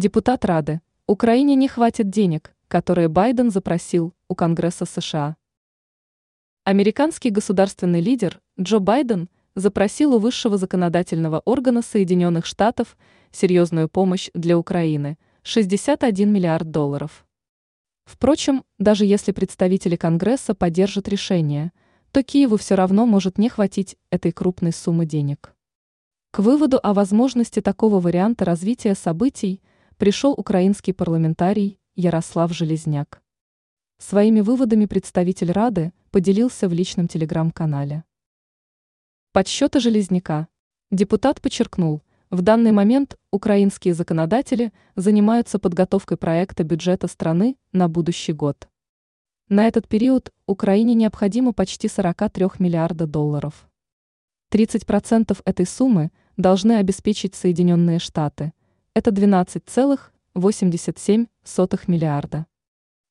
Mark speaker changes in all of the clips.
Speaker 1: Депутат Рады. Украине не хватит денег, которые Байден запросил у Конгресса США. Американский государственный лидер Джо Байден запросил у высшего законодательного органа Соединенных Штатов серьезную помощь для Украины – 61 миллиард долларов. Впрочем, даже если представители Конгресса поддержат решение, то Киеву все равно может не хватить этой крупной суммы денег. К выводу о возможности такого варианта развития событий пришел украинский парламентарий Ярослав Железняк. Своими выводами представитель Рады поделился в личном телеграм-канале. Подсчеты Железняка. Депутат подчеркнул, в данный момент украинские законодатели занимаются подготовкой проекта бюджета страны на будущий год. На этот период Украине необходимо почти 43 миллиарда долларов. 30% этой суммы должны обеспечить Соединенные Штаты – это 12,87 миллиарда.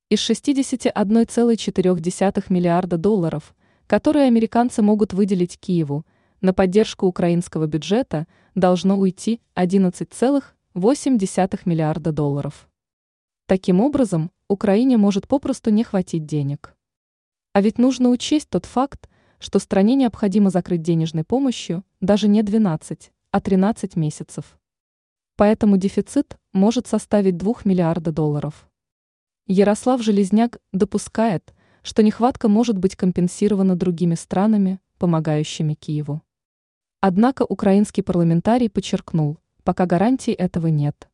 Speaker 1: Из 61,4 миллиарда долларов, которые американцы могут выделить Киеву, на поддержку украинского бюджета должно уйти 11,8 миллиарда долларов. Таким образом, Украине может попросту не хватить денег. А ведь нужно учесть тот факт, что стране необходимо закрыть денежной помощью даже не 12, а 13 месяцев поэтому дефицит может составить 2 миллиарда долларов. Ярослав Железняк допускает, что нехватка может быть компенсирована другими странами, помогающими Киеву. Однако украинский парламентарий подчеркнул, пока гарантий этого нет.